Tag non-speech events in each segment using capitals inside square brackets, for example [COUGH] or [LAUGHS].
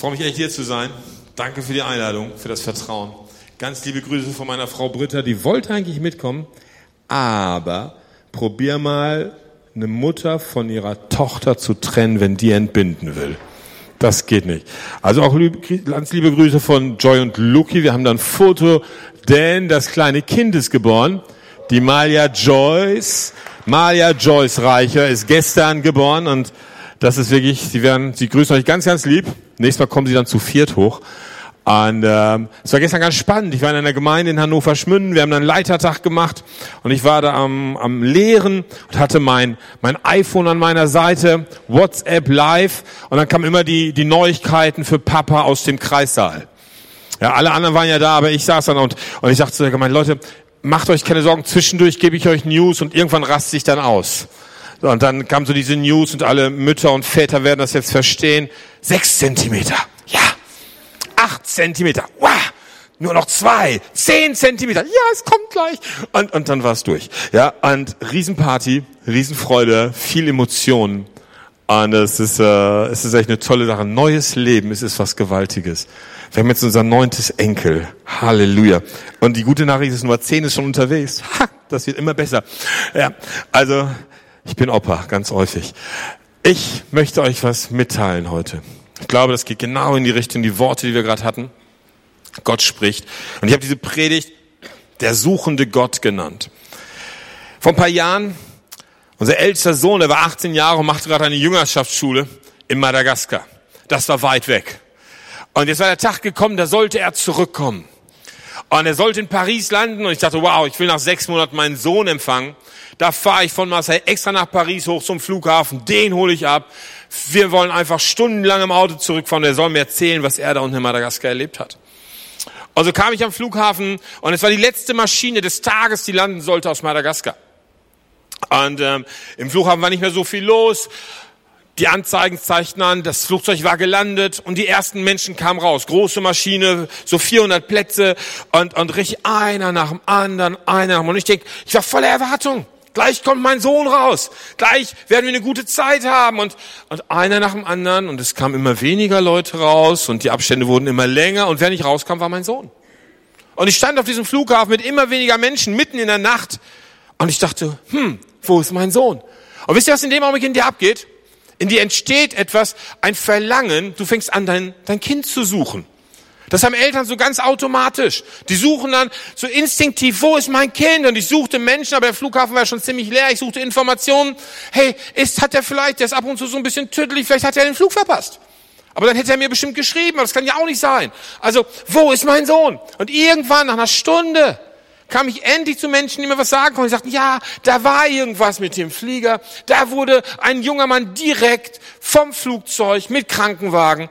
freue mich echt hier zu sein. Danke für die Einladung, für das Vertrauen. Ganz liebe Grüße von meiner Frau Britta, die wollte eigentlich mitkommen, aber probier mal eine Mutter von ihrer Tochter zu trennen, wenn die entbinden will. Das geht nicht. Also auch ganz liebe Grüße von Joy und Lucky. Wir haben da ein Foto, denn das kleine Kind ist geboren. Die Malia Joyce, Malia Joyce Reicher ist gestern geboren und das ist wirklich, sie werden, sie grüßen euch ganz, ganz lieb. Nächstes Mal kommen sie dann zu viert hoch. Und ähm, es war gestern ganz spannend. Ich war in einer Gemeinde in Hannover Schmünden. Wir haben einen Leitertag gemacht und ich war da am, am Lehren und hatte mein mein iPhone an meiner Seite, WhatsApp Live und dann kamen immer die die Neuigkeiten für Papa aus dem Kreissaal. Ja, alle anderen waren ja da, aber ich saß dann und und ich sagte zu der Gemeinde, Leute, macht euch keine Sorgen. Zwischendurch gebe ich euch News und irgendwann rast sich dann aus. Und dann kam so diese News und alle Mütter und Väter werden das jetzt verstehen. Sechs Zentimeter. Ja. Acht Zentimeter. Wow. Nur noch zwei. Zehn Zentimeter. Ja, es kommt gleich. Und, und dann war es durch. Ja, und Riesenparty, Riesenfreude, viel Emotionen. Und es ist, äh, es ist echt eine tolle Sache. Neues Leben, es ist was Gewaltiges. Wir haben jetzt unser neuntes Enkel. Halleluja. Und die gute Nachricht ist, Nummer zehn ist schon unterwegs. Ha, das wird immer besser. Ja, also ich bin Opa, ganz häufig. Ich möchte euch was mitteilen heute. Ich glaube, das geht genau in die Richtung, die Worte, die wir gerade hatten. Gott spricht. Und ich habe diese Predigt der suchende Gott genannt. Vor ein paar Jahren, unser ältester Sohn, der war 18 Jahre und machte gerade eine Jüngerschaftsschule in Madagaskar. Das war weit weg. Und jetzt war der Tag gekommen, da sollte er zurückkommen. Und er sollte in Paris landen und ich dachte, wow, ich will nach sechs Monaten meinen Sohn empfangen. Da fahre ich von Marseille extra nach Paris hoch zum Flughafen, den hole ich ab. Wir wollen einfach stundenlang im Auto zurückfahren. Der soll mir erzählen, was er da unten in Madagaskar erlebt hat. Also kam ich am Flughafen und es war die letzte Maschine des Tages, die landen sollte aus Madagaskar. Und ähm, im Flughafen war nicht mehr so viel los. Die Anzeigen zeigten an, das Flugzeug war gelandet und die ersten Menschen kamen raus. Große Maschine, so 400 Plätze und, und richtig einer nach dem anderen, einer nach dem anderen. Und ich denke, ich war voller Erwartung. Gleich kommt mein Sohn raus. Gleich werden wir eine gute Zeit haben. Und, und einer nach dem anderen. Und es kamen immer weniger Leute raus und die Abstände wurden immer länger. Und wer nicht rauskam, war mein Sohn. Und ich stand auf diesem Flughafen mit immer weniger Menschen mitten in der Nacht. Und ich dachte, hm, wo ist mein Sohn? Und wisst ihr, was in dem Augenblick in dir abgeht? In dir entsteht etwas, ein Verlangen, du fängst an, dein, dein Kind zu suchen. Das haben Eltern so ganz automatisch. Die suchen dann so instinktiv, wo ist mein Kind? Und ich suchte Menschen, aber der Flughafen war schon ziemlich leer. Ich suchte Informationen. Hey, ist, hat er vielleicht, der ist ab und zu so ein bisschen tüdelig, vielleicht hat er den Flug verpasst. Aber dann hätte er mir bestimmt geschrieben, aber das kann ja auch nicht sein. Also, wo ist mein Sohn? Und irgendwann, nach einer Stunde, kam ich endlich zu Menschen, die mir was sagen konnten. Die sagten, ja, da war irgendwas mit dem Flieger. Da wurde ein junger Mann direkt vom Flugzeug mit Krankenwagen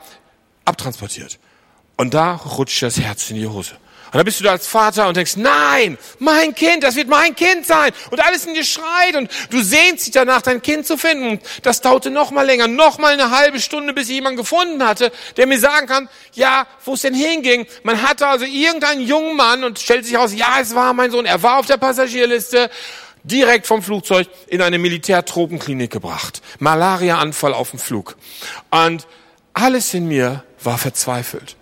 abtransportiert. Und da rutscht das Herz in die Hose. Und dann bist du da als Vater und denkst, nein, mein Kind, das wird mein Kind sein. Und alles in dir schreit und du sehnst dich danach, dein Kind zu finden. Das dauerte noch mal länger, noch mal eine halbe Stunde, bis ich jemanden gefunden hatte, der mir sagen kann, ja, wo es denn hinging. Man hatte also irgendeinen jungen Mann und stellt sich aus, ja, es war mein Sohn, er war auf der Passagierliste direkt vom Flugzeug in eine Militärtropenklinik gebracht. Malariaanfall auf dem Flug. Und alles in mir war verzweifelt.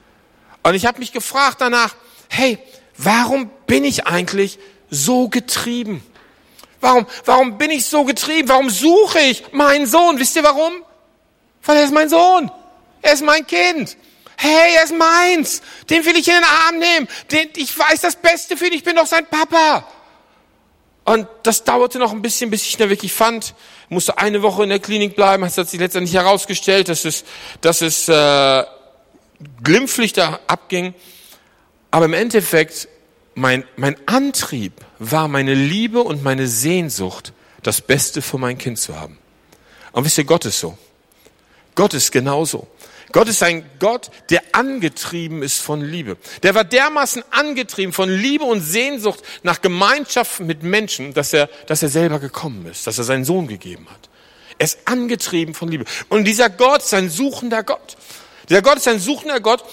Und ich habe mich gefragt danach, hey, warum bin ich eigentlich so getrieben? Warum, warum bin ich so getrieben? Warum suche ich meinen Sohn? Wisst ihr warum? Weil er ist mein Sohn. Er ist mein Kind. Hey, er ist meins. Den will ich in den Arm nehmen. Den, ich weiß das Beste für ihn. Ich bin doch sein Papa. Und das dauerte noch ein bisschen, bis ich ihn wirklich fand. Ich musste eine Woche in der Klinik bleiben. Das hat sich letztendlich herausgestellt, dass es, dass es äh, glimpflich da abging. Aber im Endeffekt, mein, mein Antrieb war meine Liebe und meine Sehnsucht, das Beste für mein Kind zu haben. Und wisst ihr, Gott ist so. Gott ist genauso. Gott ist ein Gott, der angetrieben ist von Liebe. Der war dermaßen angetrieben von Liebe und Sehnsucht nach Gemeinschaft mit Menschen, dass er, dass er selber gekommen ist, dass er seinen Sohn gegeben hat. Er ist angetrieben von Liebe. Und dieser Gott ist ein suchender Gott. Dieser Gott ist ein suchender Gott,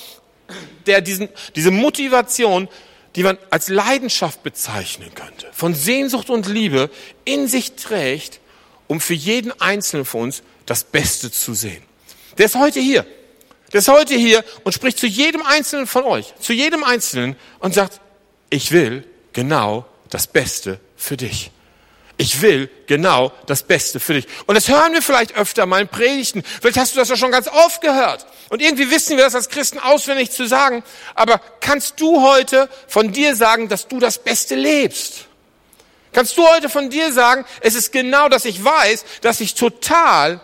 der diesen, diese Motivation, die man als Leidenschaft bezeichnen könnte, von Sehnsucht und Liebe in sich trägt, um für jeden Einzelnen von uns das Beste zu sehen. Der ist heute hier. Der ist heute hier und spricht zu jedem Einzelnen von euch, zu jedem Einzelnen und sagt, ich will genau das Beste für dich. Ich will genau das Beste für dich. Und das hören wir vielleicht öfter mal in Predigten. Vielleicht hast du das ja schon ganz oft gehört. Und irgendwie wissen wir das als Christen auswendig zu sagen. Aber kannst du heute von dir sagen, dass du das Beste lebst? Kannst du heute von dir sagen, es ist genau, dass ich weiß, dass ich total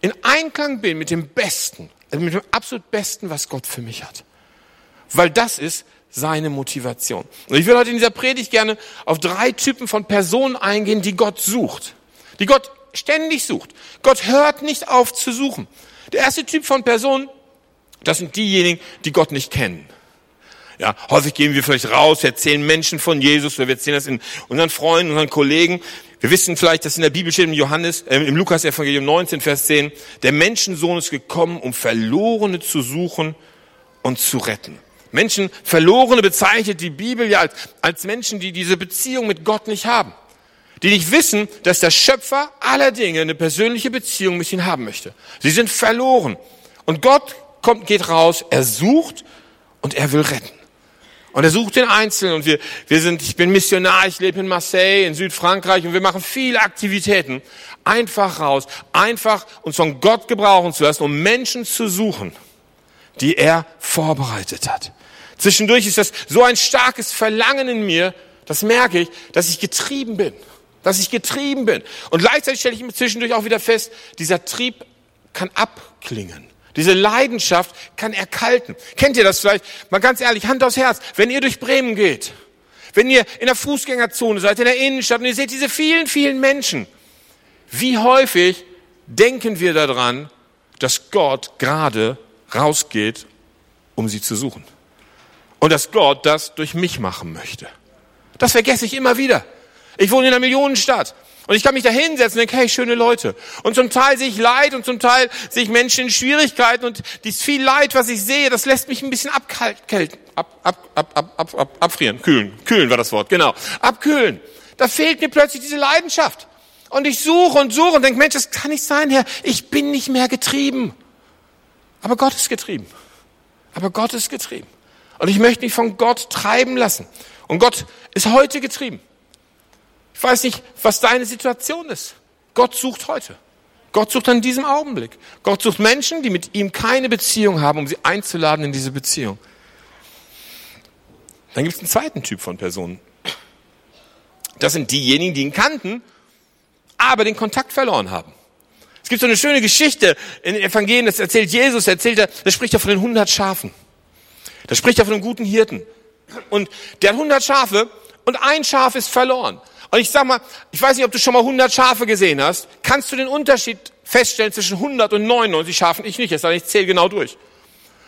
in Einklang bin mit dem Besten, also mit dem absolut Besten, was Gott für mich hat. Weil das ist seine Motivation. Und ich will heute in dieser Predigt gerne auf drei Typen von Personen eingehen, die Gott sucht. Die Gott ständig sucht. Gott hört nicht auf zu suchen. Der erste Typ von Personen, das sind diejenigen, die Gott nicht kennen. Ja, häufig gehen wir vielleicht raus, wir erzählen Menschen von Jesus, oder wir erzählen das in unseren Freunden, unseren Kollegen. Wir wissen vielleicht, dass in der Bibel steht im Johannes, äh, im Lukas Evangelium 19, Vers 10, der Menschensohn ist gekommen, um Verlorene zu suchen und zu retten. Menschen, Verlorene bezeichnet die Bibel ja als, als Menschen, die diese Beziehung mit Gott nicht haben. Die nicht wissen, dass der Schöpfer aller Dinge eine persönliche Beziehung mit ihnen haben möchte. Sie sind verloren. Und Gott kommt, geht raus, er sucht und er will retten. Und er sucht den Einzelnen und wir, wir sind, ich bin Missionar, ich lebe in Marseille, in Südfrankreich und wir machen viele Aktivitäten. Einfach raus, einfach uns von Gott gebrauchen zu lassen, um Menschen zu suchen, die er vorbereitet hat. Zwischendurch ist das so ein starkes Verlangen in mir, das merke ich, dass ich getrieben bin. Dass ich getrieben bin. Und gleichzeitig stelle ich mir zwischendurch auch wieder fest, dieser Trieb kann abklingen. Diese Leidenschaft kann erkalten. Kennt ihr das vielleicht? Mal ganz ehrlich, Hand aufs Herz. Wenn ihr durch Bremen geht, wenn ihr in der Fußgängerzone seid, in der Innenstadt und ihr seht diese vielen, vielen Menschen, wie häufig denken wir daran, dass Gott gerade rausgeht, um sie zu suchen. Und dass Gott das durch mich machen möchte. Das vergesse ich immer wieder. Ich wohne in einer Millionenstadt. Und ich kann mich da hinsetzen und denke, hey, schöne Leute. Und zum Teil sehe ich Leid und zum Teil sehe ich Menschen in Schwierigkeiten und dies viel Leid, was ich sehe, das lässt mich ein bisschen abkalten, ab, ab, ab, ab, ab, ab, abfrieren, kühlen. Kühlen war das Wort, genau. Abkühlen. Da fehlt mir plötzlich diese Leidenschaft. Und ich suche und suche und denke, Mensch, das kann nicht sein, Herr. Ich bin nicht mehr getrieben. Aber Gott ist getrieben. Aber Gott ist getrieben. Und ich möchte mich von Gott treiben lassen. Und Gott ist heute getrieben. Ich weiß nicht, was deine Situation ist. Gott sucht heute. Gott sucht an diesem Augenblick. Gott sucht Menschen, die mit ihm keine Beziehung haben, um sie einzuladen in diese Beziehung. Dann gibt es einen zweiten Typ von Personen. Das sind diejenigen, die ihn kannten, aber den Kontakt verloren haben. Es gibt so eine schöne Geschichte in den Evangelien, das erzählt Jesus, erzählt er, das spricht er von den 100 Schafen. Da spricht er von einem guten Hirten. Und der hat 100 Schafe und ein Schaf ist verloren. Und ich sag mal, ich weiß nicht, ob du schon mal 100 Schafe gesehen hast. Kannst du den Unterschied feststellen zwischen 100 und 99 Schafen? Ich nicht, ich zähle genau durch.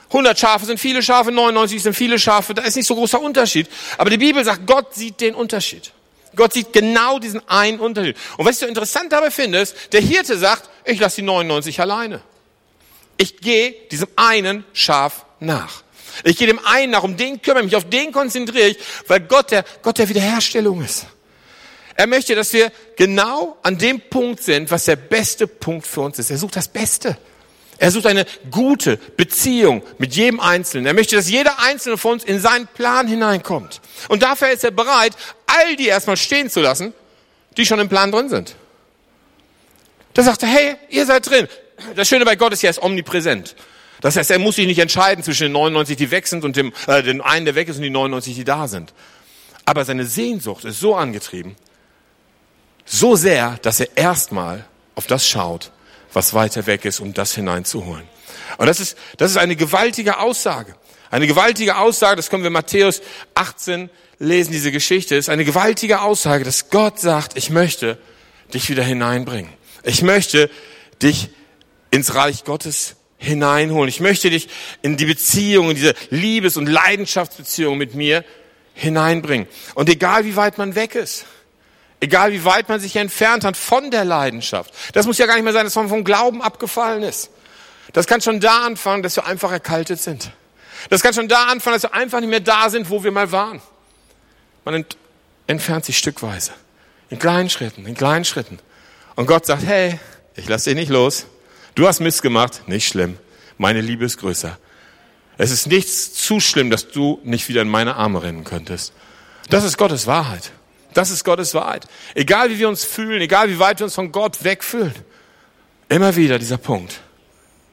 100 Schafe sind viele Schafe, 99 sind viele Schafe, da ist nicht so großer Unterschied. Aber die Bibel sagt, Gott sieht den Unterschied. Gott sieht genau diesen einen Unterschied. Und was ich so interessant dabei finde, ist, der Hirte sagt, ich lasse die 99 alleine. Ich gehe diesem einen Schaf nach. Ich gehe dem einen nach, um den kümmere mich, auf den konzentriere ich, weil Gott der, Gott der Wiederherstellung ist. Er möchte, dass wir genau an dem Punkt sind, was der beste Punkt für uns ist. Er sucht das Beste. Er sucht eine gute Beziehung mit jedem Einzelnen. Er möchte, dass jeder Einzelne von uns in seinen Plan hineinkommt. Und dafür ist er bereit, all die erstmal stehen zu lassen, die schon im Plan drin sind. Da sagt er, hey, ihr seid drin. Das Schöne bei Gott ist er ist omnipräsent. Das heißt, er muss sich nicht entscheiden zwischen den 99, die weg sind und dem, äh, dem einen, der weg ist und die 99, die da sind. Aber seine Sehnsucht ist so angetrieben, so sehr, dass er erstmal auf das schaut, was weiter weg ist, um das hineinzuholen. Und das ist, das ist eine gewaltige Aussage. Eine gewaltige Aussage, das können wir Matthäus 18 lesen, diese Geschichte, ist eine gewaltige Aussage, dass Gott sagt, ich möchte dich wieder hineinbringen. Ich möchte dich ins Reich Gottes hineinholen. Ich möchte dich in die Beziehung, in diese Liebes- und Leidenschaftsbeziehung mit mir hineinbringen. Und egal wie weit man weg ist, Egal wie weit man sich entfernt hat von der Leidenschaft. Das muss ja gar nicht mehr sein, dass man vom Glauben abgefallen ist. Das kann schon da anfangen, dass wir einfach erkaltet sind. Das kann schon da anfangen, dass wir einfach nicht mehr da sind, wo wir mal waren. Man ent entfernt sich stückweise. In kleinen Schritten, in kleinen Schritten. Und Gott sagt, hey, ich lasse dich nicht los. Du hast Mist gemacht, nicht schlimm. Meine Liebe ist größer. Es ist nichts zu schlimm, dass du nicht wieder in meine Arme rennen könntest. Das ist Gottes Wahrheit. Das ist Gottes Wahrheit. Egal wie wir uns fühlen, egal wie weit wir uns von Gott wegfühlen, immer wieder dieser Punkt.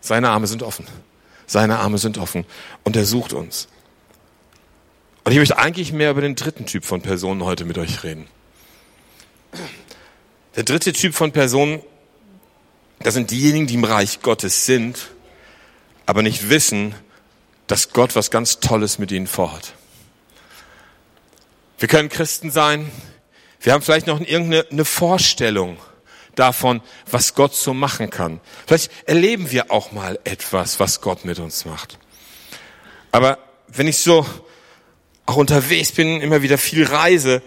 Seine Arme sind offen. Seine Arme sind offen und er sucht uns. Und ich möchte eigentlich mehr über den dritten Typ von Personen heute mit euch reden. Der dritte Typ von Personen, das sind diejenigen, die im Reich Gottes sind, aber nicht wissen, dass Gott was ganz Tolles mit ihnen vorhat. Wir können Christen sein, wir haben vielleicht noch irgendeine Vorstellung davon, was Gott so machen kann. Vielleicht erleben wir auch mal etwas, was Gott mit uns macht. Aber wenn ich so auch unterwegs bin, immer wieder viel reise,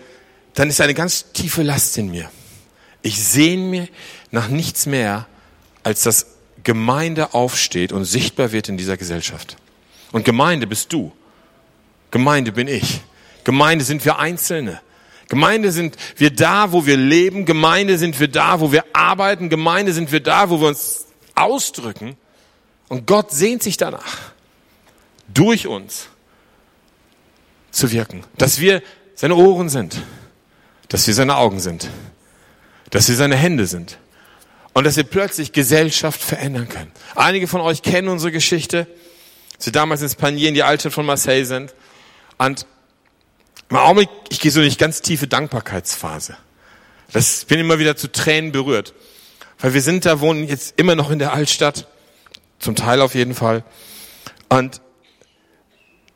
dann ist eine ganz tiefe Last in mir. Ich sehne mir nach nichts mehr, als dass Gemeinde aufsteht und sichtbar wird in dieser Gesellschaft. Und Gemeinde bist du. Gemeinde bin ich. Gemeinde sind wir Einzelne. Gemeinde sind wir da, wo wir leben. Gemeinde sind wir da, wo wir arbeiten. Gemeinde sind wir da, wo wir uns ausdrücken. Und Gott sehnt sich danach, durch uns zu wirken. Dass wir seine Ohren sind. Dass wir seine Augen sind. Dass wir seine Hände sind. Und dass wir plötzlich Gesellschaft verändern können. Einige von euch kennen unsere Geschichte. Sie damals ins Panier in die Altstadt von Marseille sind. Und im Augenblick, ich gehe so in eine ganz tiefe Dankbarkeitsphase. Das bin immer wieder zu Tränen berührt. Weil wir sind da, wohnen jetzt immer noch in der Altstadt. Zum Teil auf jeden Fall. Und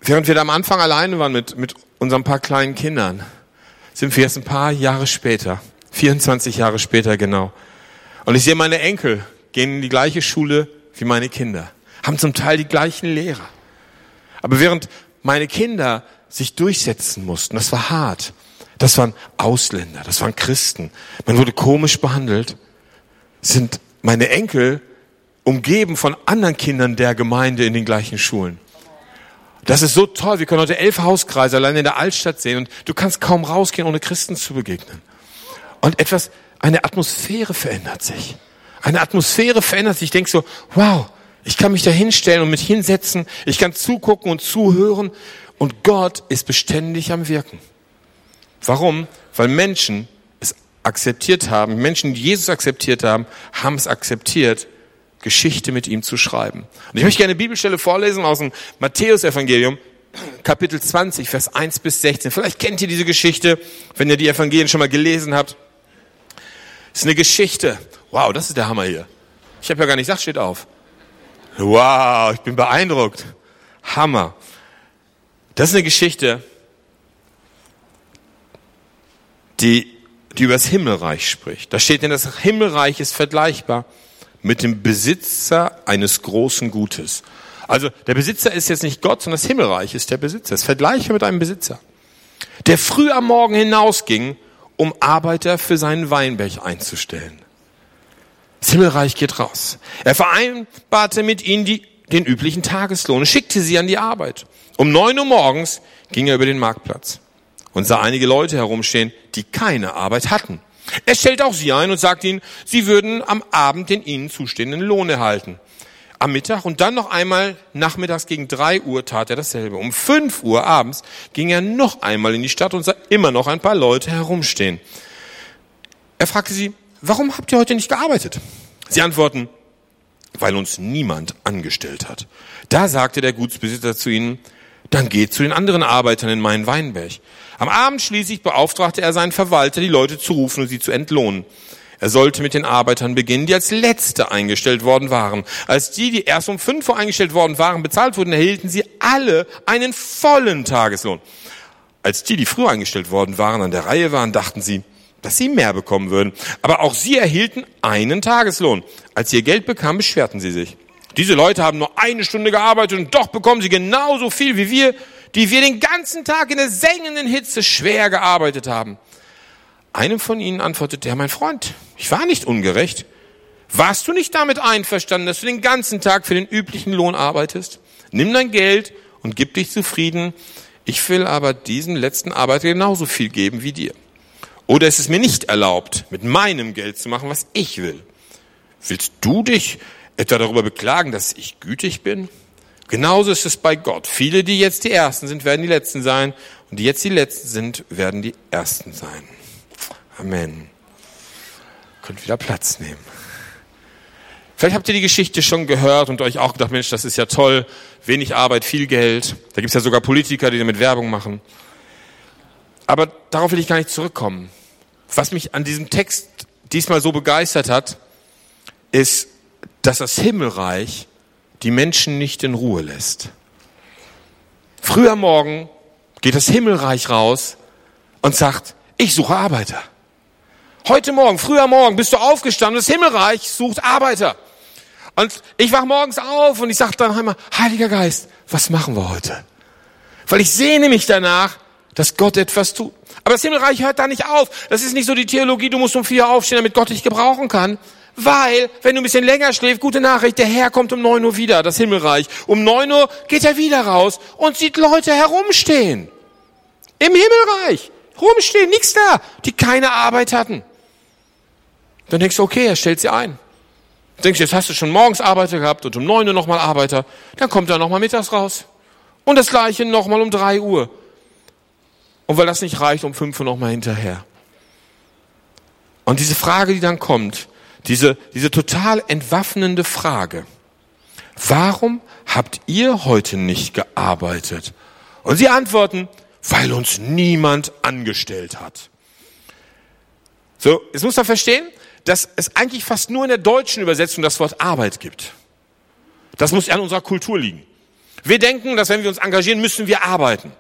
während wir da am Anfang alleine waren mit, mit unseren paar kleinen Kindern, sind wir jetzt ein paar Jahre später, 24 Jahre später genau. Und ich sehe meine Enkel gehen in die gleiche Schule wie meine Kinder, haben zum Teil die gleichen Lehrer. Aber während meine Kinder sich durchsetzen mussten. Das war hart. Das waren Ausländer, das waren Christen. Man wurde komisch behandelt. Sind meine Enkel umgeben von anderen Kindern der Gemeinde in den gleichen Schulen. Das ist so toll. Wir können heute elf Hauskreise allein in der Altstadt sehen und du kannst kaum rausgehen, ohne Christen zu begegnen. Und etwas, eine Atmosphäre verändert sich. Eine Atmosphäre verändert sich. Ich denke so, wow, ich kann mich da hinstellen und mich hinsetzen. Ich kann zugucken und zuhören und Gott ist beständig am Wirken. Warum? Weil Menschen es akzeptiert haben, Menschen, die Jesus akzeptiert haben, haben es akzeptiert, Geschichte mit ihm zu schreiben. Und ich möchte gerne eine Bibelstelle vorlesen aus dem Matthäusevangelium, Kapitel 20, Vers 1 bis 16. Vielleicht kennt ihr diese Geschichte, wenn ihr die Evangelien schon mal gelesen habt. Ist eine Geschichte. Wow, das ist der Hammer hier. Ich habe ja gar nicht gesagt, steht auf. Wow, ich bin beeindruckt. Hammer. Das ist eine Geschichte, die, die über das Himmelreich spricht. Da steht denn, das Himmelreich ist vergleichbar mit dem Besitzer eines großen Gutes. Also der Besitzer ist jetzt nicht Gott, sondern das Himmelreich ist der Besitzer. Das vergleiche mit einem Besitzer, der früh am Morgen hinausging, um Arbeiter für seinen Weinberg einzustellen. Das Himmelreich geht raus. Er vereinbarte mit ihnen die, den üblichen Tageslohn, schickte sie an die Arbeit. Um neun Uhr morgens ging er über den Marktplatz und sah einige Leute herumstehen, die keine Arbeit hatten. Er stellte auch sie ein und sagte ihnen, sie würden am Abend den ihnen zustehenden Lohn erhalten. Am Mittag und dann noch einmal nachmittags gegen drei Uhr tat er dasselbe. Um fünf Uhr abends ging er noch einmal in die Stadt und sah immer noch ein paar Leute herumstehen. Er fragte sie, warum habt ihr heute nicht gearbeitet? Sie antworten, weil uns niemand angestellt hat. Da sagte der Gutsbesitzer zu ihnen, dann geht zu den anderen Arbeitern in meinen Weinberg. Am Abend schließlich beauftragte er seinen Verwalter, die Leute zu rufen und sie zu entlohnen. Er sollte mit den Arbeitern beginnen, die als Letzte eingestellt worden waren. Als die, die erst um fünf Uhr eingestellt worden waren, bezahlt wurden, erhielten sie alle einen vollen Tageslohn. Als die, die früher eingestellt worden waren, an der Reihe waren, dachten sie, dass sie mehr bekommen würden. Aber auch sie erhielten einen Tageslohn. Als sie ihr Geld bekamen, beschwerten sie sich. Diese Leute haben nur eine Stunde gearbeitet und doch bekommen sie genauso viel wie wir, die wir den ganzen Tag in der sengenden Hitze schwer gearbeitet haben. Einem von ihnen antwortete er, mein Freund, ich war nicht ungerecht. Warst du nicht damit einverstanden, dass du den ganzen Tag für den üblichen Lohn arbeitest? Nimm dein Geld und gib dich zufrieden. Ich will aber diesem letzten Arbeiter genauso viel geben wie dir. Oder ist es mir nicht erlaubt, mit meinem Geld zu machen, was ich will? Willst du dich etwa darüber beklagen, dass ich gütig bin? Genauso ist es bei Gott. Viele, die jetzt die Ersten sind, werden die Letzten sein. Und die jetzt die Letzten sind, werden die Ersten sein. Amen. Könnt wieder Platz nehmen. Vielleicht habt ihr die Geschichte schon gehört und euch auch gedacht, Mensch, das ist ja toll. Wenig Arbeit, viel Geld. Da gibt es ja sogar Politiker, die damit Werbung machen. Aber darauf will ich gar nicht zurückkommen. Was mich an diesem Text diesmal so begeistert hat, ist, dass das Himmelreich die Menschen nicht in Ruhe lässt. Früh am Morgen geht das Himmelreich raus und sagt, ich suche Arbeiter. Heute Morgen, früh am Morgen bist du aufgestanden, das Himmelreich sucht Arbeiter. Und ich wach morgens auf und ich sage dann einmal, Heiliger Geist, was machen wir heute? Weil ich sehne mich danach, dass Gott etwas tut. Aber das Himmelreich hört da nicht auf. Das ist nicht so die Theologie, du musst um vier aufstehen, damit Gott dich gebrauchen kann. Weil, wenn du ein bisschen länger schläfst, gute Nachricht, der Herr kommt um neun Uhr wieder, das Himmelreich. Um neun Uhr geht er wieder raus und sieht Leute herumstehen. Im Himmelreich. Rumstehen, nichts da, die keine Arbeit hatten. Dann denkst du, okay, er stellt sie ein. Denkst du, jetzt hast du schon morgens Arbeiter gehabt und um neun Uhr nochmal Arbeiter. Dann kommt er nochmal mittags raus. Und das gleiche nochmal um drei Uhr. Und weil das nicht reicht, um fünf Uhr nochmal hinterher. Und diese Frage, die dann kommt, diese, diese total entwaffnende Frage. Warum habt ihr heute nicht gearbeitet? Und sie antworten, weil uns niemand angestellt hat. So, jetzt muss man verstehen, dass es eigentlich fast nur in der deutschen Übersetzung das Wort Arbeit gibt. Das muss an unserer Kultur liegen. Wir denken, dass wenn wir uns engagieren, müssen wir arbeiten.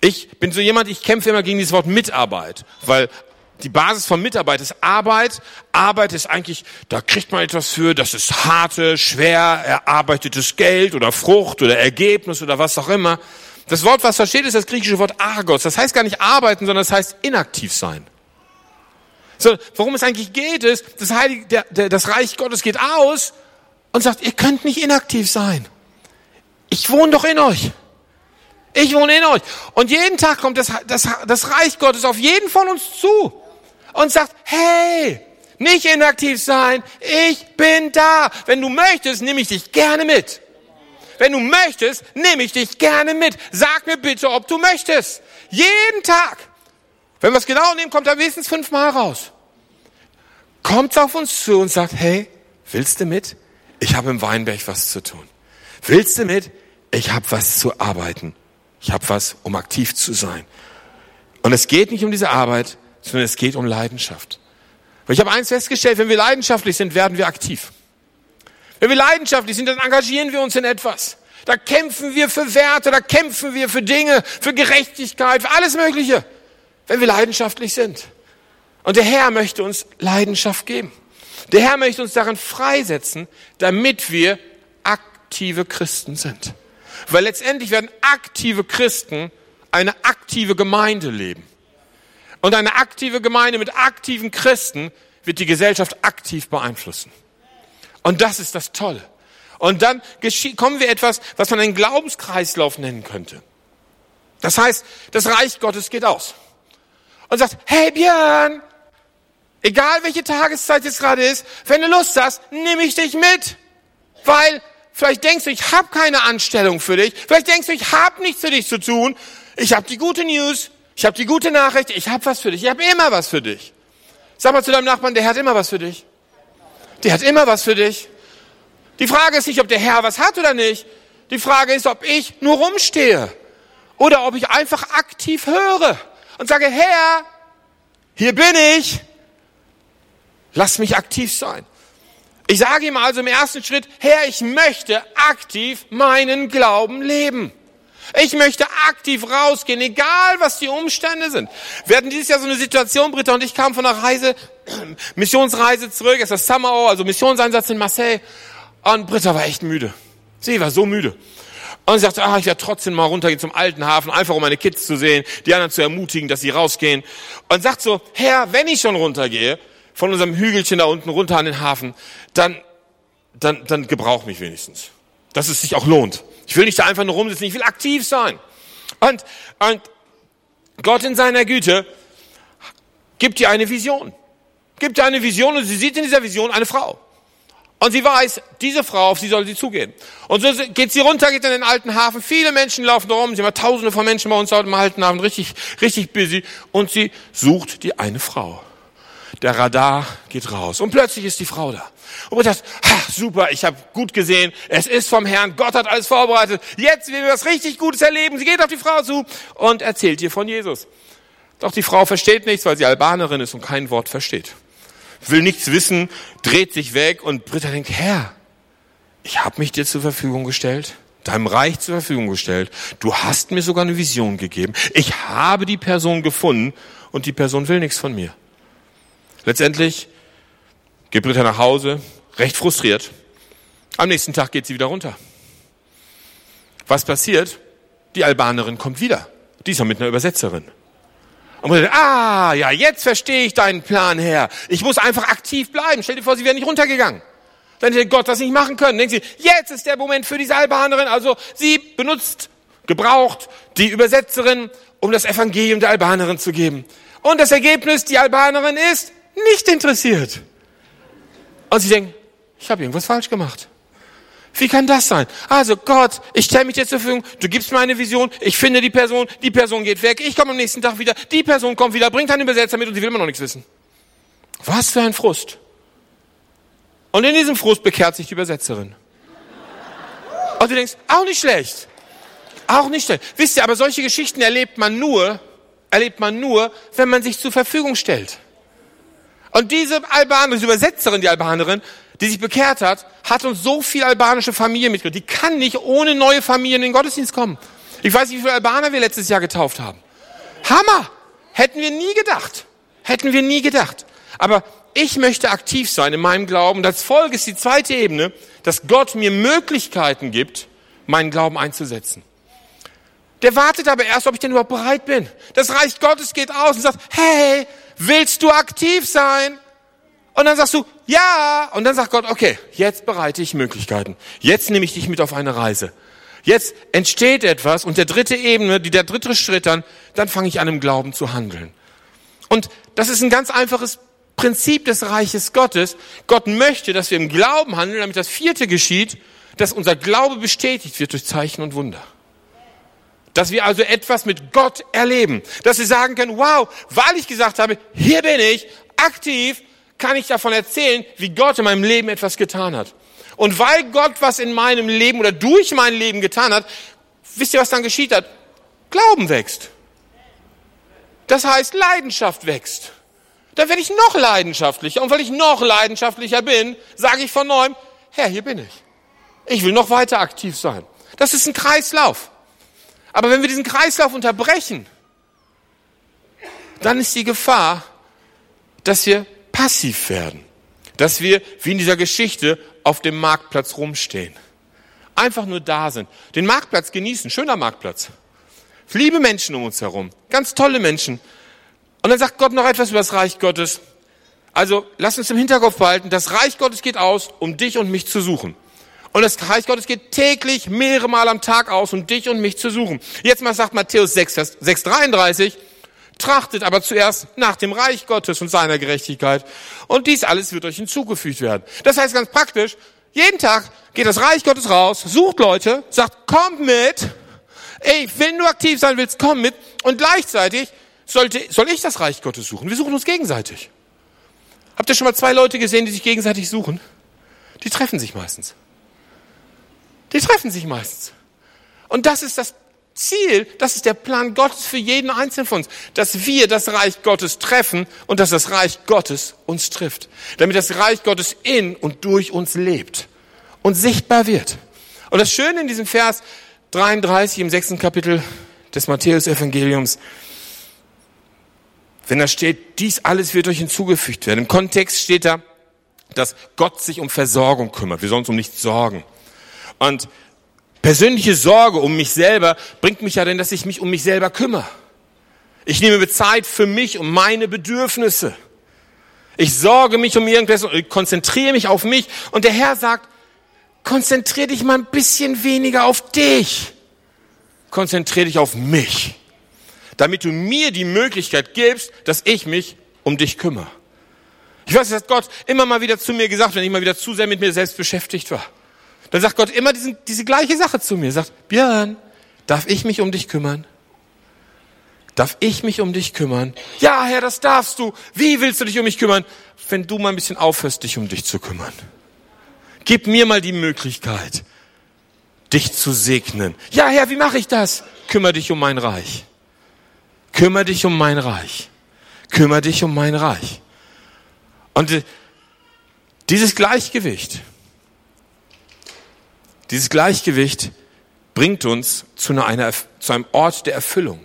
Ich bin so jemand, ich kämpfe immer gegen dieses Wort Mitarbeit, weil die Basis von Mitarbeit ist Arbeit. Arbeit ist eigentlich, da kriegt man etwas für, das ist harte, schwer erarbeitetes Geld oder Frucht oder Ergebnis oder was auch immer. Das Wort, was versteht, ist das griechische Wort Argos. Das heißt gar nicht arbeiten, sondern das heißt inaktiv sein. So, worum es eigentlich geht, ist, das, Heilige, der, der, das Reich Gottes geht aus und sagt, ihr könnt nicht inaktiv sein. Ich wohne doch in euch. Ich wohne in euch. Und jeden Tag kommt das, das, das Reich Gottes auf jeden von uns zu und sagt, hey, nicht inaktiv sein, ich bin da. Wenn du möchtest, nehme ich dich gerne mit. Wenn du möchtest, nehme ich dich gerne mit. Sag mir bitte, ob du möchtest. Jeden Tag. Wenn wir es genau nehmen, kommt er wenigstens fünfmal raus. Kommt auf uns zu und sagt, hey, willst du mit? Ich habe im Weinberg was zu tun. Willst du mit? Ich habe was zu arbeiten. Ich habe was, um aktiv zu sein. Und es geht nicht um diese Arbeit, sondern es geht um Leidenschaft. Weil ich habe eins festgestellt, wenn wir leidenschaftlich sind, werden wir aktiv. Wenn wir leidenschaftlich sind, dann engagieren wir uns in etwas. Da kämpfen wir für Werte, da kämpfen wir für Dinge, für Gerechtigkeit, für alles Mögliche wenn wir leidenschaftlich sind. Und der Herr möchte uns Leidenschaft geben. Der Herr möchte uns darin freisetzen, damit wir aktive Christen sind. Weil letztendlich werden aktive Christen eine aktive Gemeinde leben. Und eine aktive Gemeinde mit aktiven Christen wird die Gesellschaft aktiv beeinflussen. Und das ist das Tolle. Und dann kommen wir etwas, was man einen Glaubenskreislauf nennen könnte. Das heißt, das Reich Gottes geht aus und sagt, hey Björn, egal welche Tageszeit es gerade ist, wenn du Lust hast, nehme ich dich mit. Weil vielleicht denkst du, ich habe keine Anstellung für dich. Vielleicht denkst du, ich habe nichts für dich zu tun. Ich habe die gute News, ich habe die gute Nachricht, ich habe was für dich, ich habe immer was für dich. Sag mal zu deinem Nachbarn, der hat immer was für dich. Der hat immer was für dich. Die Frage ist nicht, ob der Herr was hat oder nicht. Die Frage ist, ob ich nur rumstehe oder ob ich einfach aktiv höre und sage, Herr, hier bin ich. Lass mich aktiv sein. Ich sage ihm also im ersten Schritt, Herr, ich möchte aktiv meinen Glauben leben. Ich möchte aktiv rausgehen, egal was die Umstände sind. Wir hatten dieses Jahr so eine Situation, Britta und ich kamen von einer Reise, [CLEARS THROAT] Missionsreise zurück, es ist das Summer, also Missionseinsatz in Marseille. Und Britta war echt müde. Sie war so müde. Und sie sagte, ah, ich werde trotzdem mal runtergehen zum alten Hafen, einfach um meine Kids zu sehen, die anderen zu ermutigen, dass sie rausgehen. Und sagt so, Herr, wenn ich schon runtergehe, von unserem Hügelchen da unten runter an den Hafen, dann, dann, dann gebrauch mich wenigstens. Dass es sich auch lohnt. Ich will nicht da einfach nur rumsitzen, ich will aktiv sein. Und, und Gott in seiner Güte gibt dir eine Vision. Gibt dir eine Vision und sie sieht in dieser Vision eine Frau. Und sie weiß, diese Frau, auf sie soll sie zugehen. Und so geht sie runter, geht in den alten Hafen. Viele Menschen laufen rum. Sie haben tausende von Menschen bei uns dort im alten Hafen. Richtig, richtig busy. Und sie sucht die eine Frau. Der Radar geht raus. Und plötzlich ist die Frau da. Und man sagt, super, ich habe gut gesehen. Es ist vom Herrn. Gott hat alles vorbereitet. Jetzt werden wir was richtig Gutes erleben. Sie geht auf die Frau zu und erzählt ihr von Jesus. Doch die Frau versteht nichts, weil sie Albanerin ist und kein Wort versteht will nichts wissen, dreht sich weg und Britta denkt, Herr, ich habe mich dir zur Verfügung gestellt, deinem Reich zur Verfügung gestellt. Du hast mir sogar eine Vision gegeben. Ich habe die Person gefunden und die Person will nichts von mir. Letztendlich geht Britta nach Hause, recht frustriert. Am nächsten Tag geht sie wieder runter. Was passiert? Die Albanerin kommt wieder. Diesmal mit einer Übersetzerin. Und man sagt, ah, ja, jetzt verstehe ich deinen Plan, Herr. Ich muss einfach aktiv bleiben. Stell dir vor, sie wäre nicht runtergegangen. Dann hätte Gott das nicht machen können. Denken sie, jetzt ist der Moment für diese Albanerin. Also sie benutzt, gebraucht die Übersetzerin, um das Evangelium der Albanerin zu geben. Und das Ergebnis, die Albanerin ist nicht interessiert. Und sie denken, ich habe irgendwas falsch gemacht. Wie kann das sein? Also Gott, ich stelle mich dir zur Verfügung, du gibst mir eine Vision, ich finde die Person, die Person geht weg, ich komme am nächsten Tag wieder, die Person kommt wieder, bringt einen Übersetzer mit und sie will immer noch nichts wissen. Was für ein Frust. Und in diesem Frust bekehrt sich die Übersetzerin. Und du denkst, auch nicht schlecht. Auch nicht schlecht. Wisst ihr, aber solche Geschichten erlebt man nur, erlebt man nur, wenn man sich zur Verfügung stellt. Und diese Albanerin, diese Übersetzerin, die Albanerin, die sich bekehrt hat, hat uns so viel albanische Familie mitgebracht. Die kann nicht ohne neue Familien in den Gottesdienst kommen. Ich weiß nicht, wie viele Albaner wir letztes Jahr getauft haben. Hammer! Hätten wir nie gedacht. Hätten wir nie gedacht. Aber ich möchte aktiv sein in meinem Glauben. Das Folge ist die zweite Ebene, dass Gott mir Möglichkeiten gibt, meinen Glauben einzusetzen. Der wartet aber erst, ob ich denn überhaupt bereit bin. Das Reich Gottes geht aus und sagt, hey, willst du aktiv sein? Und dann sagst du, ja. Und dann sagt Gott, okay, jetzt bereite ich Möglichkeiten. Jetzt nehme ich dich mit auf eine Reise. Jetzt entsteht etwas und der dritte Ebene, die der dritte Schritt dann, dann fange ich an im Glauben zu handeln. Und das ist ein ganz einfaches Prinzip des Reiches Gottes. Gott möchte, dass wir im Glauben handeln, damit das vierte geschieht, dass unser Glaube bestätigt wird durch Zeichen und Wunder. Dass wir also etwas mit Gott erleben. Dass wir sagen können, wow, weil ich gesagt habe, hier bin ich, aktiv, kann ich davon erzählen, wie Gott in meinem Leben etwas getan hat. Und weil Gott was in meinem Leben oder durch mein Leben getan hat, wisst ihr, was dann geschieht hat? Glauben wächst. Das heißt, Leidenschaft wächst. Dann werde ich noch leidenschaftlicher. Und weil ich noch leidenschaftlicher bin, sage ich von neuem, Herr, hier bin ich. Ich will noch weiter aktiv sein. Das ist ein Kreislauf. Aber wenn wir diesen Kreislauf unterbrechen, dann ist die Gefahr, dass wir passiv werden. Dass wir, wie in dieser Geschichte, auf dem Marktplatz rumstehen. Einfach nur da sind. Den Marktplatz genießen. Schöner Marktplatz. Liebe Menschen um uns herum. Ganz tolle Menschen. Und dann sagt Gott noch etwas über das Reich Gottes. Also, lass uns im Hinterkopf behalten, das Reich Gottes geht aus, um dich und mich zu suchen. Und das Reich Gottes geht täglich mehrere Mal am Tag aus, um dich und mich zu suchen. Jetzt mal sagt Matthäus 6, Vers 6, 33, Trachtet aber zuerst nach dem Reich Gottes und seiner Gerechtigkeit. Und dies alles wird euch hinzugefügt werden. Das heißt ganz praktisch, jeden Tag geht das Reich Gottes raus, sucht Leute, sagt, kommt mit. Ey, wenn du aktiv sein willst, komm mit. Und gleichzeitig sollte, soll ich das Reich Gottes suchen. Wir suchen uns gegenseitig. Habt ihr schon mal zwei Leute gesehen, die sich gegenseitig suchen? Die treffen sich meistens. Die treffen sich meistens. Und das ist das Ziel, das ist der Plan Gottes für jeden Einzelnen von uns, dass wir das Reich Gottes treffen und dass das Reich Gottes uns trifft, damit das Reich Gottes in und durch uns lebt und sichtbar wird. Und das Schöne in diesem Vers 33 im sechsten Kapitel des Matthäus-Evangeliums, wenn da steht, dies alles wird euch hinzugefügt werden. Im Kontext steht da, dass Gott sich um Versorgung kümmert. Wir sollen uns um nichts sorgen. Und Persönliche Sorge um mich selber bringt mich ja denn, dass ich mich um mich selber kümmere. Ich nehme Zeit für mich, um meine Bedürfnisse. Ich sorge mich um irgendwas und konzentriere mich auf mich. Und der Herr sagt, konzentriere dich mal ein bisschen weniger auf dich. Konzentriere dich auf mich. Damit du mir die Möglichkeit gibst, dass ich mich um dich kümmere. Ich weiß, das hat Gott immer mal wieder zu mir gesagt, wenn ich mal wieder zu sehr mit mir selbst beschäftigt war. Dann sagt Gott immer diesen, diese gleiche Sache zu mir. Sagt, Björn, darf ich mich um dich kümmern? Darf ich mich um dich kümmern? Ja, Herr, das darfst du. Wie willst du dich um mich kümmern? Wenn du mal ein bisschen aufhörst, dich um dich zu kümmern. Gib mir mal die Möglichkeit, dich zu segnen. Ja, Herr, wie mache ich das? Kümmer dich um mein Reich. Kümmer dich um mein Reich. Kümmer dich um mein Reich. Und äh, dieses Gleichgewicht, dieses Gleichgewicht bringt uns zu, einer, zu einem Ort der Erfüllung.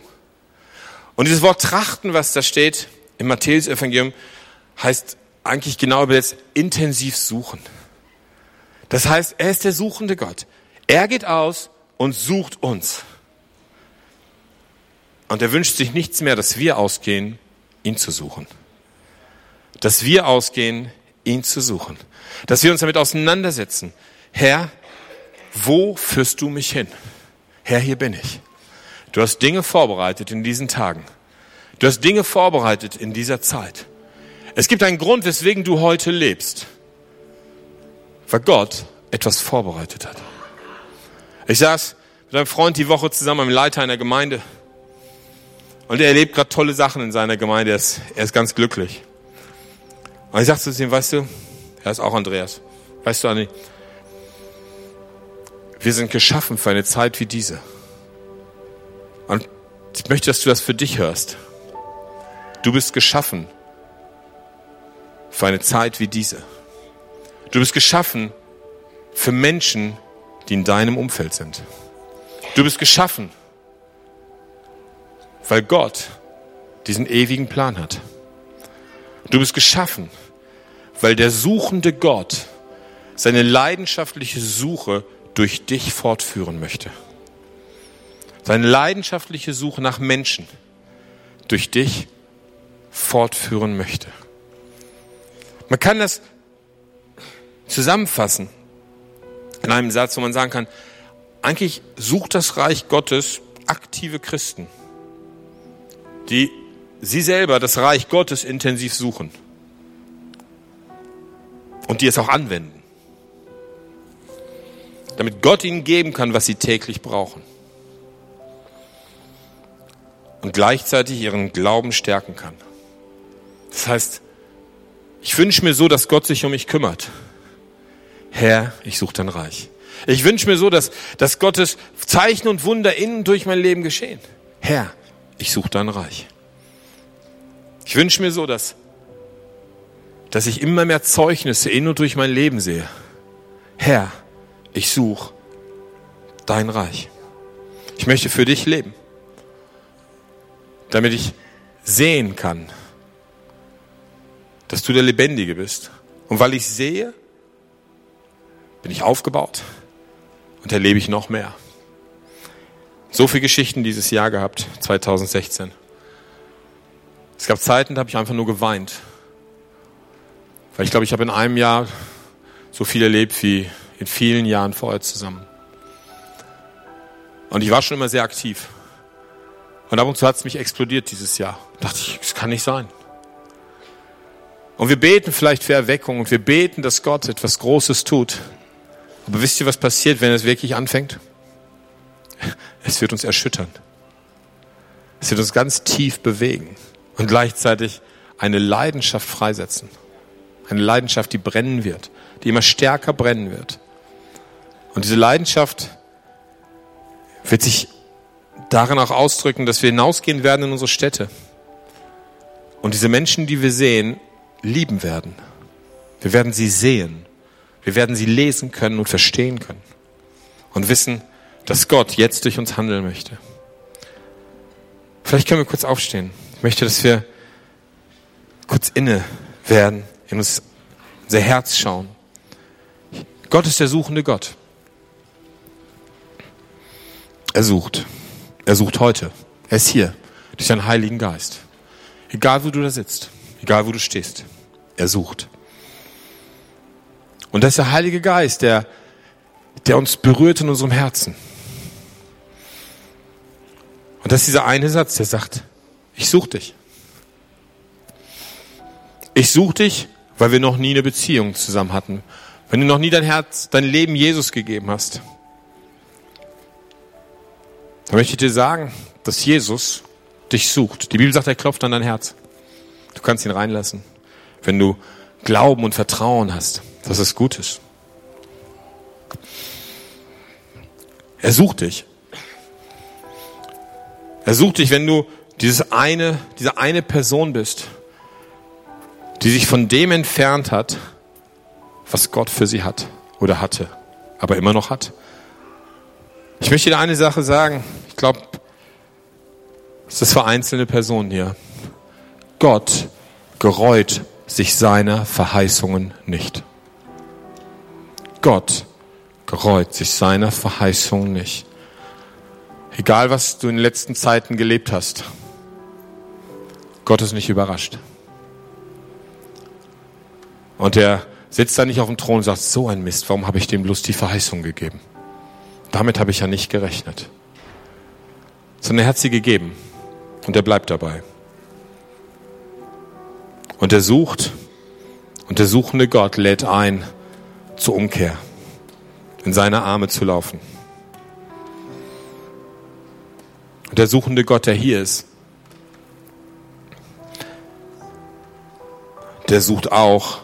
Und dieses Wort trachten, was da steht im Matthäus-Evangelium, heißt eigentlich genau übersetzt intensiv suchen. Das heißt, er ist der suchende Gott. Er geht aus und sucht uns. Und er wünscht sich nichts mehr, dass wir ausgehen, ihn zu suchen. Dass wir ausgehen, ihn zu suchen. Dass wir uns damit auseinandersetzen. Herr, wo führst du mich hin? Herr, hier bin ich. Du hast Dinge vorbereitet in diesen Tagen. Du hast Dinge vorbereitet in dieser Zeit. Es gibt einen Grund, weswegen du heute lebst. Weil Gott etwas vorbereitet hat. Ich saß mit einem Freund die Woche zusammen, einem Leiter einer Gemeinde. Und er erlebt gerade tolle Sachen in seiner Gemeinde. Er ist, er ist ganz glücklich. Und ich sagte zu ihm, weißt du, er ist auch Andreas. Weißt du, Anni, wir sind geschaffen für eine Zeit wie diese. Und ich möchte, dass du das für dich hörst. Du bist geschaffen für eine Zeit wie diese. Du bist geschaffen für Menschen, die in deinem Umfeld sind. Du bist geschaffen, weil Gott diesen ewigen Plan hat. Du bist geschaffen, weil der suchende Gott seine leidenschaftliche Suche durch dich fortführen möchte. Seine leidenschaftliche Suche nach Menschen durch dich fortführen möchte. Man kann das zusammenfassen in einem Satz, wo man sagen kann, eigentlich sucht das Reich Gottes aktive Christen, die sie selber das Reich Gottes intensiv suchen und die es auch anwenden, damit Gott ihnen geben kann, was sie täglich brauchen und gleichzeitig ihren Glauben stärken kann. Das heißt, ich wünsche mir so, dass Gott sich um mich kümmert. Herr, ich suche dein Reich. Ich wünsche mir so, dass, dass Gottes Zeichen und Wunder in und durch mein Leben geschehen. Herr, ich suche dein Reich. Ich wünsche mir so, dass, dass ich immer mehr Zeugnisse in und durch mein Leben sehe. Herr, ich suche dein Reich. Ich möchte für dich leben, damit ich sehen kann, dass du der Lebendige bist. Und weil ich sehe, bin ich aufgebaut und erlebe ich noch mehr. So viele Geschichten dieses Jahr gehabt, 2016. Es gab Zeiten, da habe ich einfach nur geweint. Weil ich glaube, ich habe in einem Jahr so viel erlebt wie in vielen Jahren vorher zusammen. Und ich war schon immer sehr aktiv. Und ab und zu hat es mich explodiert dieses Jahr. Da dachte ich, das kann nicht sein. Und wir beten vielleicht für Erweckung und wir beten, dass Gott etwas Großes tut. Aber wisst ihr, was passiert, wenn es wirklich anfängt? [LAUGHS] Es wird uns erschüttern. Es wird uns ganz tief bewegen und gleichzeitig eine Leidenschaft freisetzen. Eine Leidenschaft, die brennen wird, die immer stärker brennen wird. Und diese Leidenschaft wird sich darin auch ausdrücken, dass wir hinausgehen werden in unsere Städte. Und diese Menschen, die wir sehen, lieben werden. Wir werden sie sehen. Wir werden sie lesen können und verstehen können. Und wissen, dass Gott jetzt durch uns handeln möchte. Vielleicht können wir kurz aufstehen. Ich möchte, dass wir kurz inne werden, in uns unser Herz schauen. Gott ist der suchende Gott. Er sucht. Er sucht heute. Er ist hier durch seinen Heiligen Geist. Egal, wo du da sitzt, egal, wo du stehst. Er sucht. Und das ist der Heilige Geist, der, der uns berührt in unserem Herzen. Und das ist dieser eine Satz, der sagt, ich suche dich. Ich suche dich, weil wir noch nie eine Beziehung zusammen hatten. Wenn du noch nie dein Herz, dein Leben Jesus gegeben hast, dann möchte ich dir sagen, dass Jesus dich sucht. Die Bibel sagt, er klopft an dein Herz. Du kannst ihn reinlassen, wenn du Glauben und Vertrauen hast, dass es gut ist. Er sucht dich. Er sucht dich, wenn du dieses eine, diese eine Person bist, die sich von dem entfernt hat, was Gott für sie hat oder hatte, aber immer noch hat. Ich möchte dir eine Sache sagen. Ich glaube, es ist für einzelne Personen hier. Gott gereut sich seiner Verheißungen nicht. Gott gereut sich seiner Verheißungen nicht. Egal, was du in den letzten Zeiten gelebt hast, Gott ist nicht überrascht. Und er sitzt da nicht auf dem Thron und sagt, so ein Mist, warum habe ich dem bloß die Verheißung gegeben? Damit habe ich ja nicht gerechnet. Sondern er hat sie gegeben und er bleibt dabei. Und er sucht und der suchende Gott lädt ein zur Umkehr, in seine Arme zu laufen. Und der suchende Gott, der hier ist, der sucht auch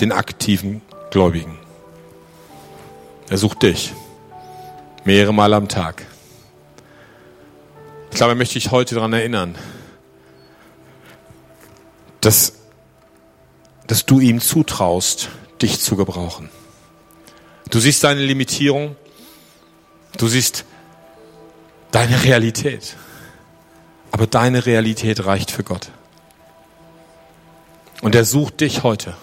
den aktiven Gläubigen. Er sucht dich mehrere Mal am Tag. Ich glaube, er möchte dich heute daran erinnern, dass, dass du ihm zutraust, dich zu gebrauchen. Du siehst deine Limitierung, du siehst deine Realität, aber deine Realität reicht für Gott. Und er sucht dich heute.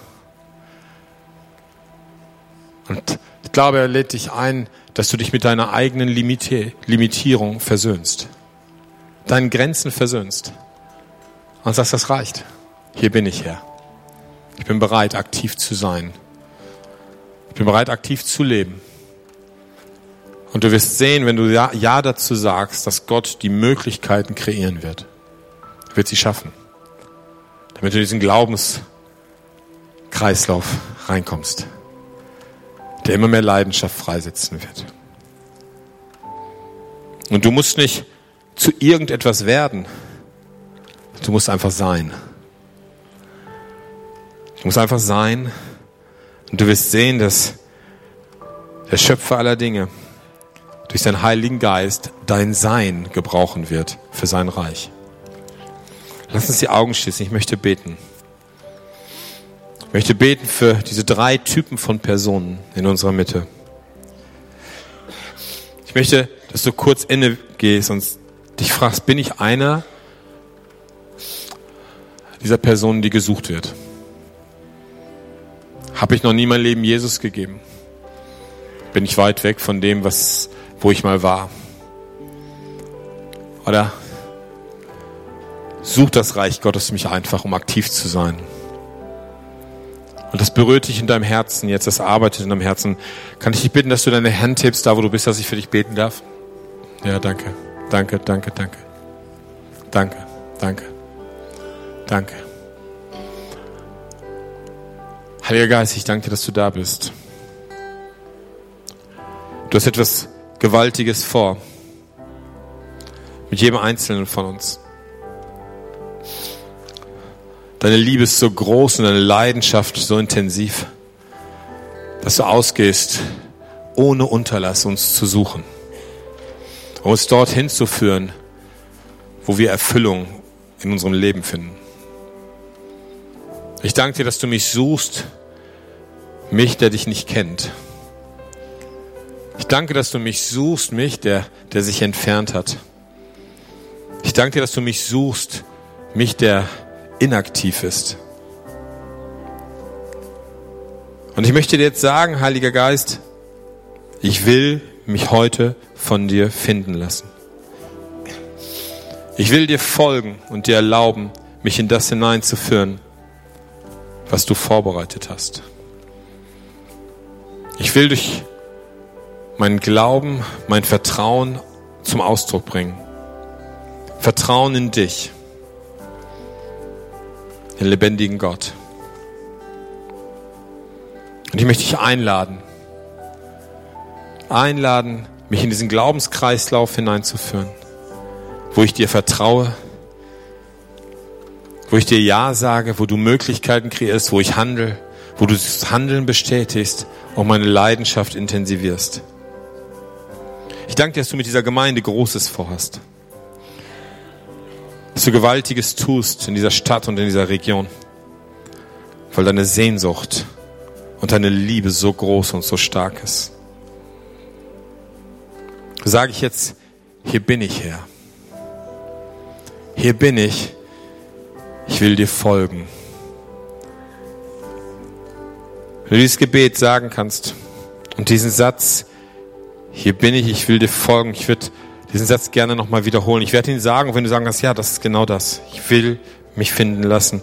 Und ich glaube, er lädt dich ein, dass du dich mit deiner eigenen Limitierung versöhnst. Deinen Grenzen versöhnst. Und sagst, das reicht. Hier bin ich Herr. Ich bin bereit, aktiv zu sein. Ich bin bereit, aktiv zu leben. Und du wirst sehen, wenn du Ja, ja dazu sagst, dass Gott die Möglichkeiten kreieren wird. Er wird sie schaffen damit du in diesen Glaubenskreislauf reinkommst, der immer mehr Leidenschaft freisetzen wird. Und du musst nicht zu irgendetwas werden, du musst einfach sein. Du musst einfach sein und du wirst sehen, dass der Schöpfer aller Dinge durch seinen Heiligen Geist dein Sein gebrauchen wird für sein Reich. Lass uns die Augen schließen. Ich möchte beten. Ich möchte beten für diese drei Typen von Personen in unserer Mitte. Ich möchte, dass du kurz inne gehst und dich fragst, bin ich einer dieser Personen, die gesucht wird? Habe ich noch nie mein Leben Jesus gegeben? Bin ich weit weg von dem, was, wo ich mal war? Oder Such das Reich Gottes mich einfach, um aktiv zu sein. Und das berührt dich in deinem Herzen jetzt, das arbeitet in deinem Herzen. Kann ich dich bitten, dass du deine Hand tippst, da wo du bist, dass ich für dich beten darf? Ja, danke. Danke, danke, danke. Danke, danke. Danke. Heiliger Geist, ich danke dir, dass du da bist. Du hast etwas Gewaltiges vor. Mit jedem Einzelnen von uns. Deine Liebe ist so groß und deine Leidenschaft so intensiv, dass du ausgehst, ohne Unterlass uns zu suchen, um uns dorthin zu führen, wo wir Erfüllung in unserem Leben finden. Ich danke dir, dass du mich suchst, mich, der dich nicht kennt. Ich danke, dass du mich suchst, mich, der, der sich entfernt hat. Ich danke dir, dass du mich suchst, mich, der inaktiv ist. Und ich möchte dir jetzt sagen, Heiliger Geist, ich will mich heute von dir finden lassen. Ich will dir folgen und dir erlauben, mich in das hineinzuführen, was du vorbereitet hast. Ich will durch meinen Glauben, mein Vertrauen zum Ausdruck bringen. Vertrauen in dich den lebendigen Gott. Und ich möchte dich einladen, einladen, mich in diesen Glaubenskreislauf hineinzuführen, wo ich dir vertraue, wo ich dir Ja sage, wo du Möglichkeiten kreierst, wo ich handle, wo du das Handeln bestätigst und meine Leidenschaft intensivierst. Ich danke dir, dass du mit dieser Gemeinde Großes vorhast. Dass du Gewaltiges tust in dieser Stadt und in dieser Region. Weil deine Sehnsucht und deine Liebe so groß und so stark ist. Sage ich jetzt, hier bin ich Herr. Hier bin ich. Ich will dir folgen. Wenn du dieses Gebet sagen kannst und diesen Satz, hier bin ich, ich will dir folgen, ich würde diesen Satz gerne nochmal wiederholen. Ich werde ihn sagen, wenn du sagen kannst, ja, das ist genau das. Ich will mich finden lassen.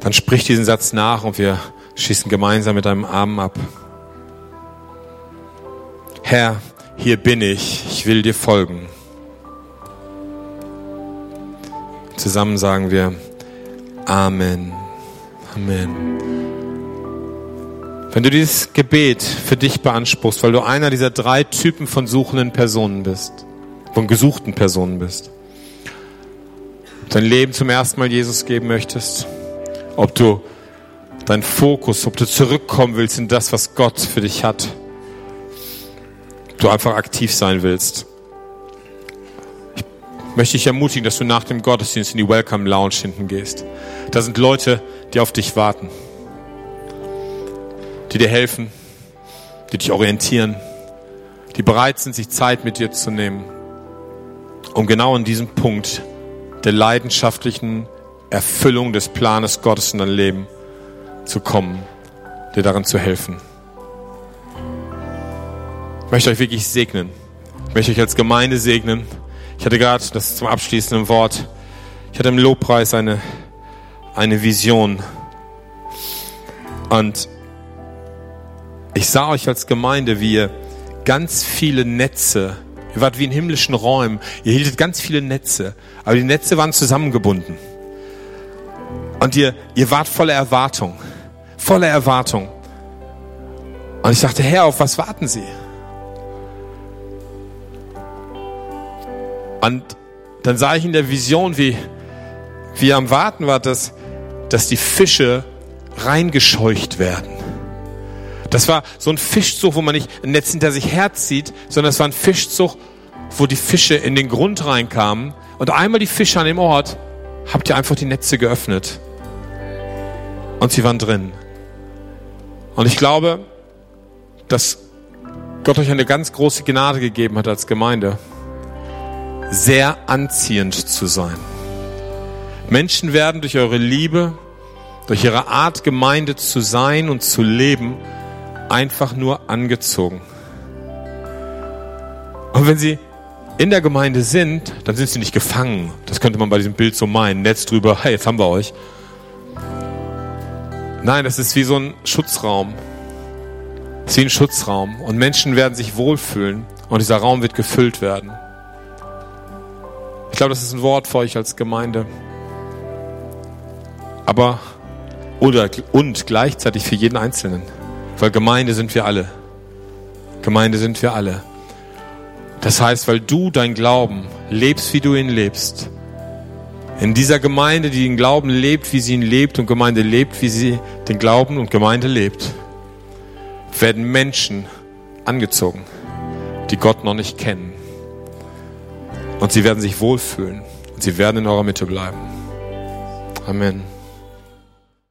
Dann sprich diesen Satz nach und wir schließen gemeinsam mit deinem Arm ab. Herr, hier bin ich, ich will dir folgen. Zusammen sagen wir Amen. Amen. Wenn du dieses Gebet für dich beanspruchst, weil du einer dieser drei Typen von suchenden Personen bist, von gesuchten Personen bist, dein Leben zum ersten Mal Jesus geben möchtest, ob du dein Fokus, ob du zurückkommen willst in das, was Gott für dich hat, du einfach aktiv sein willst. Ich möchte dich ermutigen, dass du nach dem Gottesdienst in die Welcome Lounge hinten gehst. Da sind Leute, die auf dich warten, die dir helfen, die dich orientieren, die bereit sind, sich Zeit mit dir zu nehmen, um genau in diesem Punkt der leidenschaftlichen Erfüllung des Planes Gottes in dein Leben zu kommen, dir darin zu helfen. Ich möchte euch wirklich segnen. Ich möchte euch als Gemeinde segnen. Ich hatte gerade, das ist zum abschließenden Wort, ich hatte im Lobpreis eine, eine Vision. Und ich sah euch als Gemeinde, wie ihr ganz viele Netze, ihr wart wie in himmlischen Räumen, ihr hieltet ganz viele Netze, aber die Netze waren zusammengebunden. Und ihr, ihr wart voller Erwartung, voller Erwartung. Und ich dachte, Herr, auf was warten Sie? Und dann sah ich in der Vision, wie, wie ihr am Warten war, dass, dass die Fische reingescheucht werden. Das war so ein Fischzug, wo man nicht ein Netz hinter sich herzieht, sondern es war ein Fischzug, wo die Fische in den Grund reinkamen. Und einmal die Fische an dem Ort, habt ihr einfach die Netze geöffnet. Und sie waren drin. Und ich glaube, dass Gott euch eine ganz große Gnade gegeben hat als Gemeinde sehr anziehend zu sein. Menschen werden durch eure Liebe, durch ihre Art, Gemeinde zu sein und zu leben, einfach nur angezogen. Und wenn sie in der Gemeinde sind, dann sind sie nicht gefangen. Das könnte man bei diesem Bild so meinen. Netz drüber, hey, jetzt haben wir euch. Nein, das ist wie so ein Schutzraum. Es ist wie ein Schutzraum. Und Menschen werden sich wohlfühlen und dieser Raum wird gefüllt werden. Ich glaube, das ist ein Wort für euch als Gemeinde. Aber, oder, und gleichzeitig für jeden Einzelnen. Weil Gemeinde sind wir alle. Gemeinde sind wir alle. Das heißt, weil du dein Glauben lebst, wie du ihn lebst. In dieser Gemeinde, die den Glauben lebt, wie sie ihn lebt und Gemeinde lebt, wie sie den Glauben und Gemeinde lebt, werden Menschen angezogen, die Gott noch nicht kennen. Und sie werden sich wohlfühlen. Und sie werden in eurer Mitte bleiben. Amen.